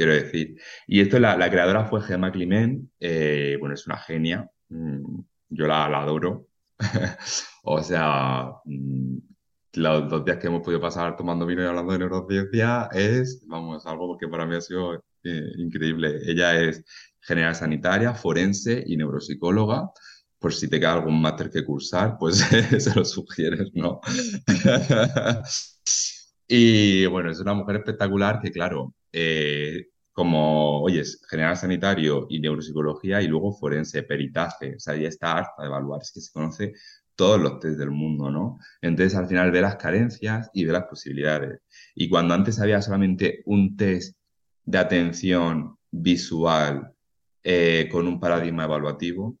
quiero decir. Y esto, la, creadora fue Gemma Climent, eh, bueno, es una genia, mm, yo la, la adoro. O sea, mm, los dos días que hemos podido pasar tomando vino y hablando de neurociencia es, vamos, algo que para mí ha sido eh, increíble. Ella es general sanitaria, forense y neuropsicóloga. Por si te queda algún máster que cursar, pues se lo sugieres, ¿no? Y bueno, es una mujer espectacular que, claro, eh, como, oye, general sanitario y neuropsicología y luego forense, peritaje, o sea, ya está harta de evaluar, es que se conoce todos los test del mundo, ¿no? Entonces, al final ve las carencias y ve las posibilidades. Y cuando antes había solamente un test de atención visual eh, con un paradigma evaluativo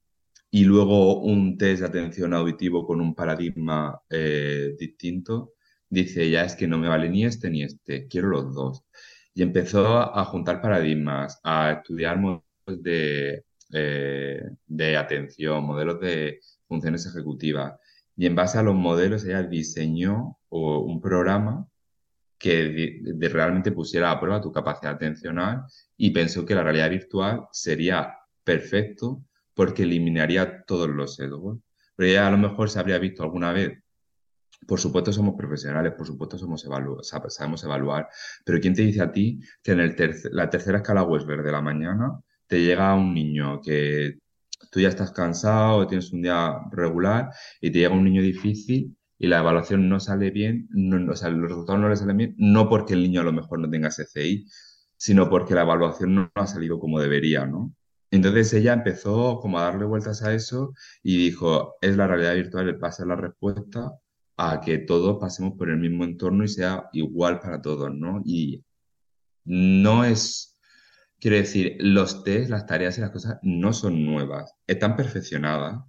y luego un test de atención auditivo con un paradigma eh, distinto, dice, ya es que no me vale ni este ni este, quiero los dos. Y empezó a, juntar paradigmas, a estudiar modelos de, eh, de atención, modelos de funciones ejecutivas. Y en base a los modelos ella diseñó un programa que realmente pusiera a prueba tu capacidad atencional y pensó que la realidad virtual sería perfecto porque eliminaría todos los sesgos. Pero ella a lo mejor se habría visto alguna vez por supuesto somos profesionales, por supuesto somos sabemos evaluar, pero ¿quién te dice a ti que en el terce- la tercera escala Wesberg de la mañana te llega un niño que tú ya estás cansado, tienes un día regular y te llega un niño difícil y la evaluación no sale bien, no- o sea, los resultados no le salen bien, no porque el niño a lo mejor no tenga SCI, sino porque la evaluación no ha salido como debería, ¿no? Entonces ella empezó como a darle vueltas a eso y dijo, es la realidad virtual, va a la respuesta a que todos pasemos por el mismo entorno y sea igual para todos, ¿no? Y no es, quiero decir, los test, las tareas y las cosas no son nuevas, están perfeccionadas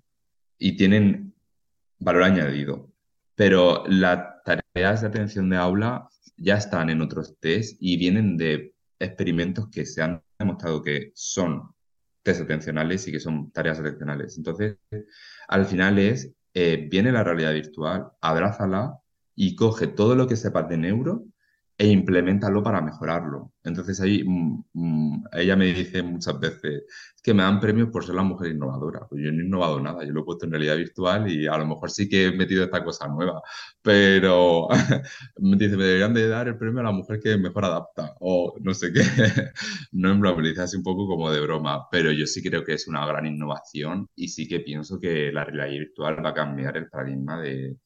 y tienen valor añadido, pero la tarea tareas de atención de aula ya están en otros test y vienen de experimentos que se han demostrado que son test atencionales y que son tareas atencionales. Entonces, al final es, eh, viene la realidad virtual, abrázala y coge todo lo que sepas de neuro e implementalo para mejorarlo. Entonces ahí mm, mm, ella me dice muchas veces que me dan premios por ser la mujer innovadora. Pues yo no he innovado nada, yo lo he puesto en realidad virtual y a lo mejor sí que he metido esta cosa nueva, pero me dice, me deberían de dar el premio a la mujer que mejor adapta o no sé qué. no en me dice así un poco como de broma, pero yo sí creo que es una gran innovación y sí que pienso que la realidad virtual va a cambiar el paradigma de,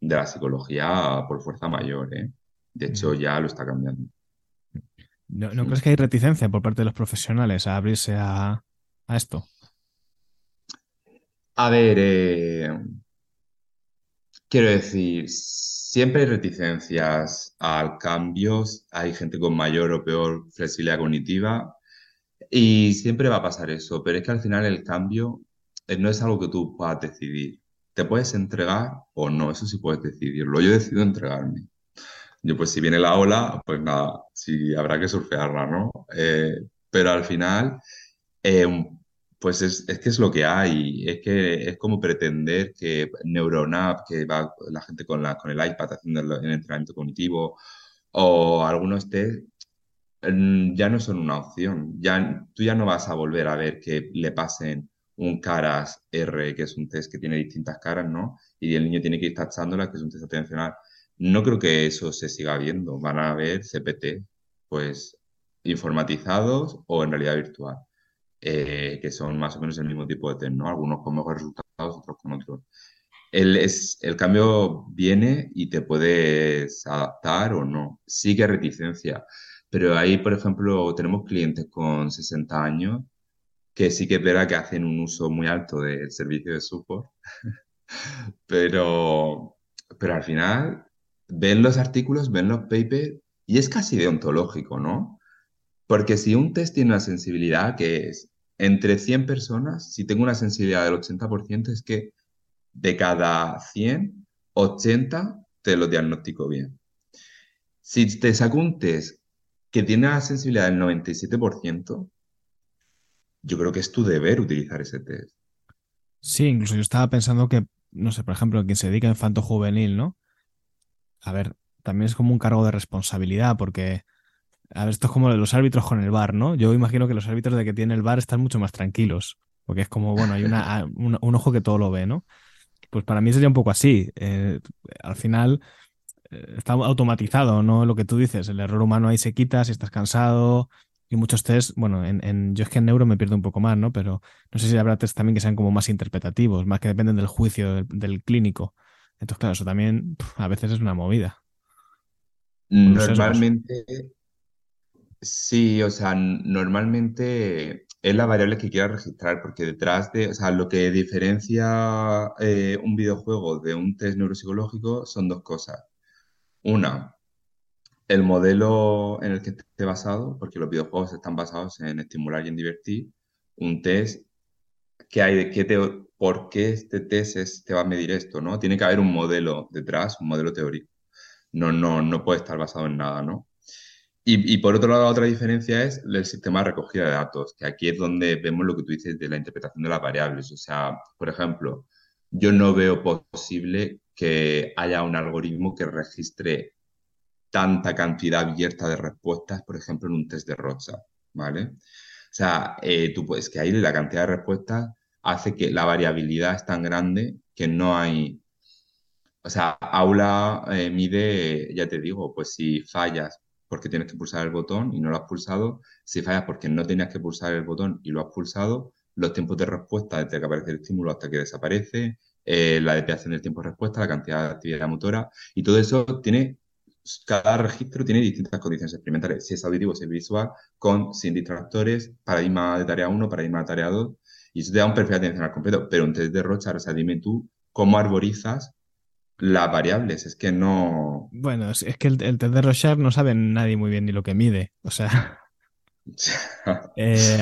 de la psicología por fuerza mayor, ¿eh? De hecho, ya lo está cambiando. ¿No, crees que hay reticencia por parte de los profesionales a abrirse a, esto? A ver, eh, quiero decir, siempre hay reticencias al cambio, hay gente con mayor o peor flexibilidad cognitiva y siempre va a pasar eso, pero es que al final el cambio eh, no es algo que tú puedas decidir. Te puedes entregar o no, eso sí puedes decidirlo. Yo decido entregarme. Yo, pues si viene la ola, pues nada, sí habrá que surfearla, ¿no? Eh, pero al final, eh, pues es, que es lo que hay. Es que es como pretender que NeuroNap, que va la gente con, la, con el iPad haciendo el, entrenamiento cognitivo, o algunos test, mm, ya no son una opción. Ya, tú ya no vas a volver a ver que le pasen un caras R, que es un test que tiene distintas caras, ¿no? Y el niño tiene que ir tachándola, que es un test atencional. No creo que eso se siga viendo. Van a haber CPT, pues informatizados o en realidad virtual, eh, que son más o menos el mismo tipo de test, ¿no? Algunos con mejores resultados, otros con otros. El, es, el cambio viene y te puedes adaptar o no. Sigue reticencia. Pero ahí, por ejemplo, tenemos clientes con 60 años que sí que es verdad que hacen un uso muy alto del servicio de support, pero, pero al final ven los artículos, ven los papers y es casi deontológico, ¿no? Porque si un test tiene una sensibilidad que es entre 100 personas, si tengo una sensibilidad del 80%, es que de cada 100, 80 te lo diagnostico bien. Si te saco un test que tiene una sensibilidad del 97%, yo creo que es tu deber utilizar ese test. Sí, incluso yo estaba pensando que, no sé, por ejemplo, quien se dedica a infanto juvenil, ¿no? A ver, también es como un cargo de responsabilidad, porque, a ver, esto es como los árbitros con el bar, ¿no? Yo imagino que los árbitros de que tiene el bar están mucho más tranquilos, porque es como, bueno, hay una, un, ojo que todo lo ve, ¿no? Pues para mí sería un poco así. Eh, al final eh, está automatizado, ¿no? Lo que tú dices, el error humano ahí se quita si estás cansado. Y muchos test, bueno, en, yo es que en neuro me pierdo un poco más, ¿no? Pero no sé si habrá test también que sean como más interpretativos, más que dependen del juicio del clínico. Entonces, claro, eso también a veces es una movida. Normalmente, sí, o sea, normalmente es la variable que quiera registrar, porque detrás de, o sea, lo que diferencia eh, un videojuego de un test neuropsicológico son dos cosas. Una, el modelo en el que esté basado, porque los videojuegos están basados en estimular y en divertir. Un test que hay, que te, por qué este test te va a medir esto, ¿no? Tiene que haber un modelo detrás, un modelo teórico. No, no, no puede estar basado en nada, ¿no? Y, por otro lado, otra diferencia es el sistema de recogida de datos, que aquí es donde vemos lo que tú dices de la interpretación de las variables. O sea, por ejemplo, yo no veo posible que haya un algoritmo que registre tanta cantidad abierta de respuestas, por ejemplo, en un test de Rocha, ¿vale? O sea, eh, tú puedes que ahí la cantidad de respuestas hace que la variabilidad es tan grande que no hay... O sea, aula eh, mide, ya te digo, pues si fallas porque tienes que pulsar el botón y no lo has pulsado, si fallas porque no tenías que pulsar el botón y lo has pulsado, los tiempos de respuesta desde que aparece el estímulo hasta que desaparece, eh, la desviación del tiempo de respuesta, la cantidad de actividad motora, y todo eso tiene, cada registro tiene distintas condiciones experimentales, si es auditivo, si es visual, con, sin distractores, paradigma de tarea 1, paradigma de tarea 2, y eso te da un perfil atencional completo. Pero un test de Rochar, o sea, dime tú cómo arborizas las variables. Es que no. Bueno, es, que el, test de Rochar no sabe nadie muy bien ni lo que mide. O sea. eh,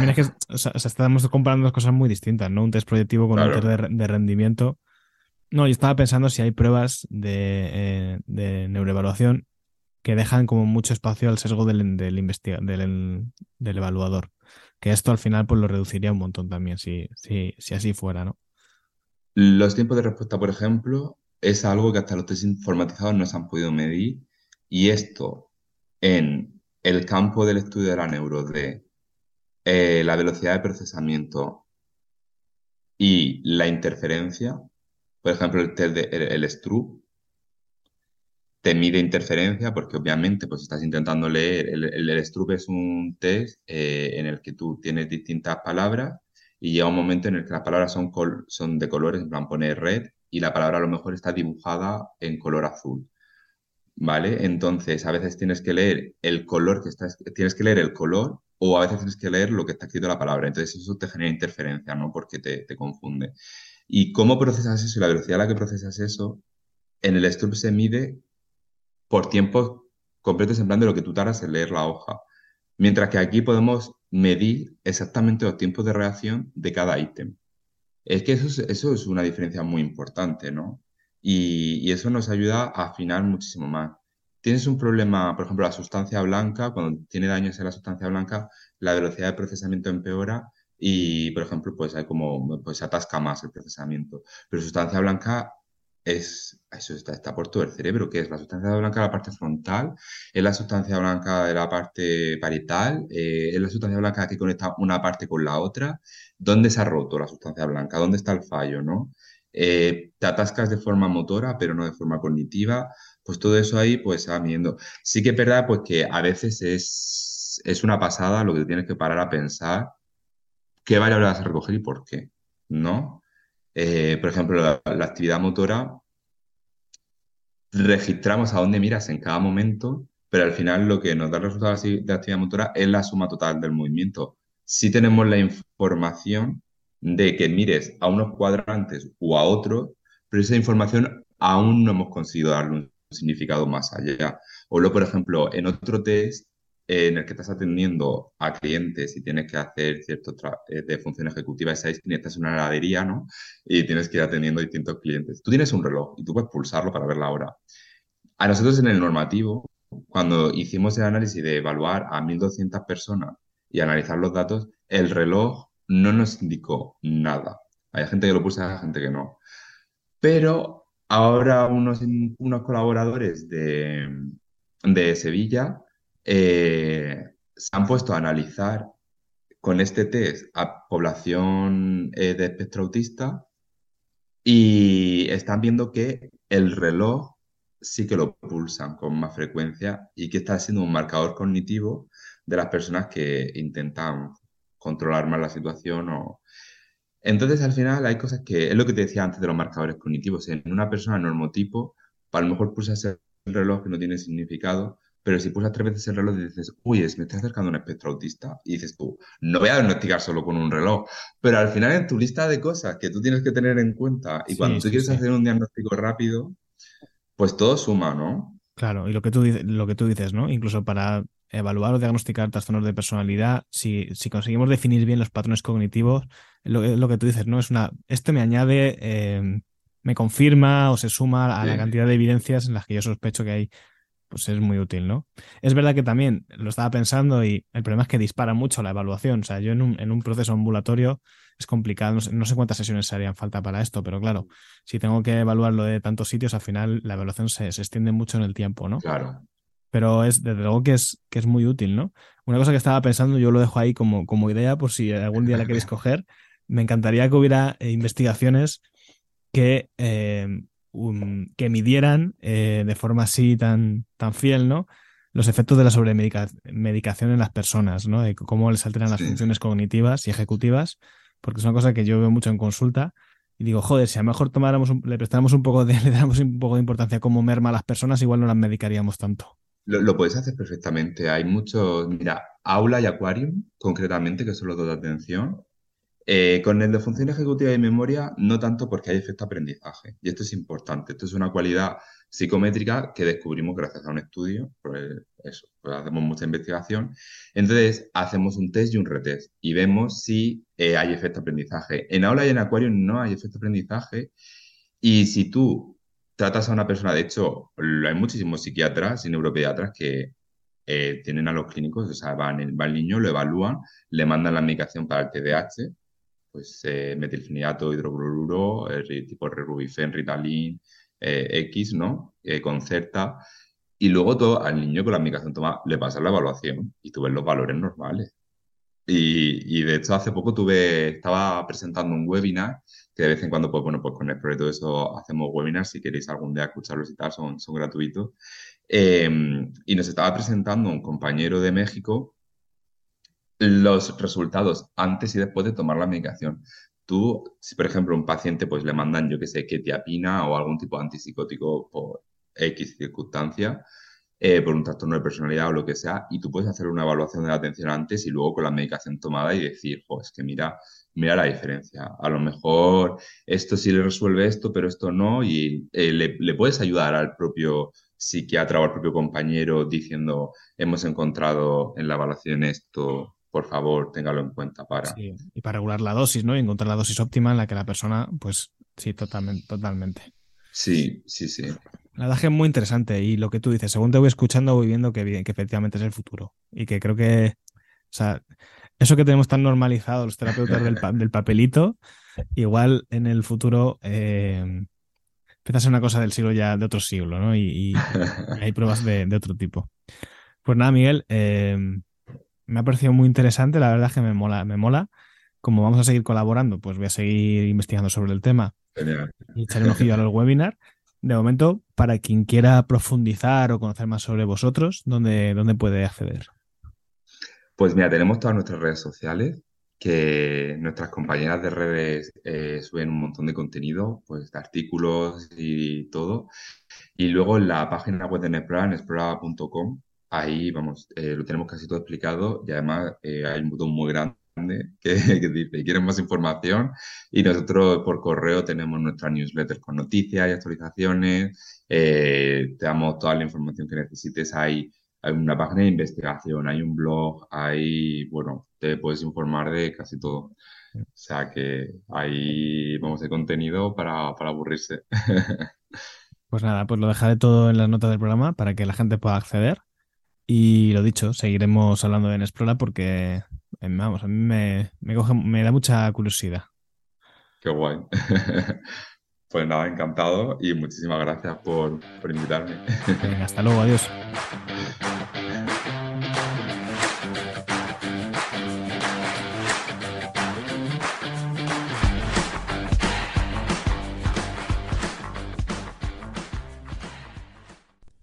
mira que o sea, estamos comparando dos cosas muy distintas, ¿no? Un test proyectivo con un test de, rendimiento. No, yo estaba pensando si hay pruebas de, eh, de neuroevaluación que dejan como mucho espacio al sesgo del, del, del, del, evaluador. Que esto al final pues lo reduciría un montón también, si, si, si así fuera, ¿no? Los tiempos de respuesta, por ejemplo, es algo que hasta los test informatizados no se han podido medir y esto en el campo del estudio de la neuro de eh, la velocidad de procesamiento y la interferencia, por ejemplo, el test de, el, STRUP, te mide interferencia porque obviamente pues estás intentando leer, el, el, STRUP es un test eh, en el que tú tienes distintas palabras y llega un momento en el que las palabras son, son de colores, en plan pone red y la palabra a lo mejor está dibujada en color azul. ¿Vale? Entonces, a veces tienes que leer el color que está, tienes que leer el color o a veces tienes que leer lo que está escrito en la palabra. Entonces, eso te genera interferencia, ¿no? Porque te, te confunde. ¿Y cómo procesas eso y la velocidad a la que procesas eso? En el Sturp se mide por tiempos completos en plan de lo que tú tardas en leer la hoja. Mientras que aquí podemos medir exactamente los tiempos de reacción de cada ítem. Es que eso es, una diferencia muy importante, ¿no? Y, y, eso nos ayuda a afinar muchísimo más. Tienes un problema, por ejemplo, la sustancia blanca, cuando tiene daños en la sustancia blanca, la velocidad de procesamiento empeora y, por ejemplo, pues hay como, pues se atasca más el procesamiento. Pero sustancia blanca es, eso está, por todo el cerebro, que es la sustancia blanca de la parte frontal, es la sustancia blanca de la parte parietal, eh, es la sustancia blanca que conecta una parte con la otra. ¿Dónde se ha roto la sustancia blanca? ¿Dónde está el fallo, no? Eh, te atascas de forma motora, pero no de forma cognitiva, pues todo eso ahí pues se va midiendo. Sí que es verdad pues que a veces es, es una pasada lo que tienes que parar a pensar qué variables vas a recoger y por qué, ¿no? Eh, por ejemplo, la, actividad motora, registramos a dónde miras en cada momento, pero al final lo que nos da el resultado de actividad motora es la suma total del movimiento. Si tenemos la información de que mires a unos cuadrantes o a otros, pero esa información aún no hemos conseguido darle un significado más allá. O lo, por ejemplo, en otro test en el que estás atendiendo a clientes y tienes que hacer cierto eh, de función ejecutiva, esa estás en una heladería, ¿no? Y tienes que ir atendiendo a distintos clientes. Tú tienes un reloj y tú puedes pulsarlo para ver la hora. A nosotros en el normativo, cuando hicimos el análisis de evaluar a 1.200 personas y analizar los datos, el reloj no nos indicó nada. Hay gente que lo pulsa, hay gente que no. Pero ahora unos, unos colaboradores de, de Sevilla eh, se han puesto a analizar con este test a población eh, de espectro autista y están viendo que el reloj sí que lo pulsan con más frecuencia y que está siendo un marcador cognitivo de las personas que intentan controlar más la situación o... Entonces, al final hay cosas que, es lo que te decía antes de los marcadores cognitivos, en una persona normotipo, a lo mejor pulsas el reloj que no tiene significado, pero si pulsas tres veces el reloj y dices, uy, es, me estoy acercando a un espectro autista, y dices tú, no voy a diagnosticar solo con un reloj, pero al final en tu lista de cosas que tú tienes que tener en cuenta, y cuando tú quieres hacer un diagnóstico rápido, pues todo suma, ¿no? Claro, y lo que tú, lo que tú dices, ¿no? Incluso para evaluar o diagnosticar trastornos de personalidad, si, si conseguimos definir bien los patrones cognitivos, lo, lo, que tú dices, ¿no? Es una, esto me añade, eh, me confirma o se suma a la cantidad de evidencias en las que yo sospecho que hay pues es muy útil, ¿no? Es verdad que también lo estaba pensando y el problema es que dispara mucho la evaluación. O sea, yo en un, en un proceso ambulatorio es complicado, no sé, cuántas sesiones se harían falta para esto, pero claro, si tengo que evaluarlo de tantos sitios, al final la evaluación se, se extiende mucho en el tiempo, ¿no? Claro. Pero es, desde luego que es, que es muy útil, ¿no? Una cosa que estaba pensando, yo lo dejo ahí como, como idea por si algún día la queréis coger, me encantaría que hubiera eh, investigaciones que eh, que midieran eh, de forma así tan, tan fiel, ¿no? Los efectos de la sobremedicación en las personas, ¿no? De cómo les alteran las funciones cognitivas y ejecutivas, porque es una cosa que yo veo mucho en consulta. Y digo, joder, si a lo mejor tomáramos le prestáramos un poco de, le damos un poco de importancia a cómo merma a las personas, igual no las medicaríamos tanto. Lo, lo, puedes hacer perfectamente. Hay muchos, mira, Aula y Aquarium, concretamente, que son los dos de atención, eh, con el de función ejecutiva y memoria, no tanto porque hay efecto aprendizaje. Y esto es importante. Esto es una cualidad psicométrica que descubrimos gracias a un estudio. Pues eso, pues hacemos mucha investigación. Entonces, hacemos un test y un retest y vemos si eh, hay efecto aprendizaje. En aula y en acuario no hay efecto aprendizaje. Y si tú tratas a una persona, de hecho, hay muchísimos psiquiatras y neuropediatras que eh, tienen a los clínicos, o sea, van, va el niño, lo evalúan, le mandan la medicación para el TDAH, pues eh, metilfenidato, hidrocloruro, tipo Rerubifen, Ritalin, eh, X, ¿no? Eh, Concerta. Y luego todo, al niño con la medicación toma, le pasa la evaluación y tú ves los valores normales. Y, y, de hecho hace poco tuve, estaba presentando un webinar que de vez en cuando, pues bueno, pues con el proyecto eso hacemos webinars, si queréis algún día escucharlos y tal, son, son gratuitos. Em, y nos estaba presentando un compañero de México los resultados antes y después de tomar la medicación. Tú, si por ejemplo un paciente pues le mandan, yo que sé, ketiapina o algún tipo de antipsicótico por X circunstancia, eh, por un trastorno de personalidad o lo que sea, y tú puedes hacer una evaluación de la atención antes y luego con la medicación tomada y decir, pues que mira, mira la diferencia. A lo mejor esto sí le resuelve esto, pero esto no, y eh, le, le, puedes ayudar al propio psiquiatra o al propio compañero diciendo, hemos encontrado en la evaluación esto, por favor, téngalo en cuenta para... Sí, y para regular la dosis, ¿no? Y encontrar la dosis óptima en la que la persona, pues sí, totalmente. totalmente. Sí, sí, sí. La verdad es muy interesante y lo que tú dices, según te voy escuchando, voy viendo que, que efectivamente es el futuro y que creo que, o sea, eso que tenemos tan normalizado los terapeutas del, del papelito, igual en el futuro eh, empieza a ser una cosa del siglo ya, de otro siglo, ¿no? Y, y hay pruebas de, de, otro tipo. Pues nada, Miguel, eh, me ha parecido muy interesante, la verdad es que me mola, me mola. Como vamos a seguir colaborando, pues voy a seguir investigando sobre el tema Genial. y echaré un ojillo a los webinars. De momento, para quien quiera profundizar o conocer más sobre vosotros, ¿dónde, dónde puede acceder? Pues mira, tenemos todas nuestras redes sociales, que nuestras compañeras de redes eh, suben un montón de contenido, pues de artículos y todo. Y luego en la página web de Nesprava, nesprava.com, ahí, vamos, eh, lo tenemos casi todo explicado y además eh, hay un botón muy grande que, dice, ¿quieren más información? Y nosotros por correo tenemos nuestra newsletter con noticias y actualizaciones, eh, te damos toda la información que necesites. Hay, hay una página de investigación, hay un blog, hay, bueno, te puedes informar de casi todo. O sea que ahí vamos de contenido para, para aburrirse. Pues nada, pues lo dejaré todo en las notas del programa para que la gente pueda acceder. Y lo dicho, seguiremos hablando en Explora porque, vamos, a mí me, me, coge, me da mucha curiosidad. Qué guay. Pues nada, encantado y muchísimas gracias por, por invitarme. Venga, hasta luego, adiós.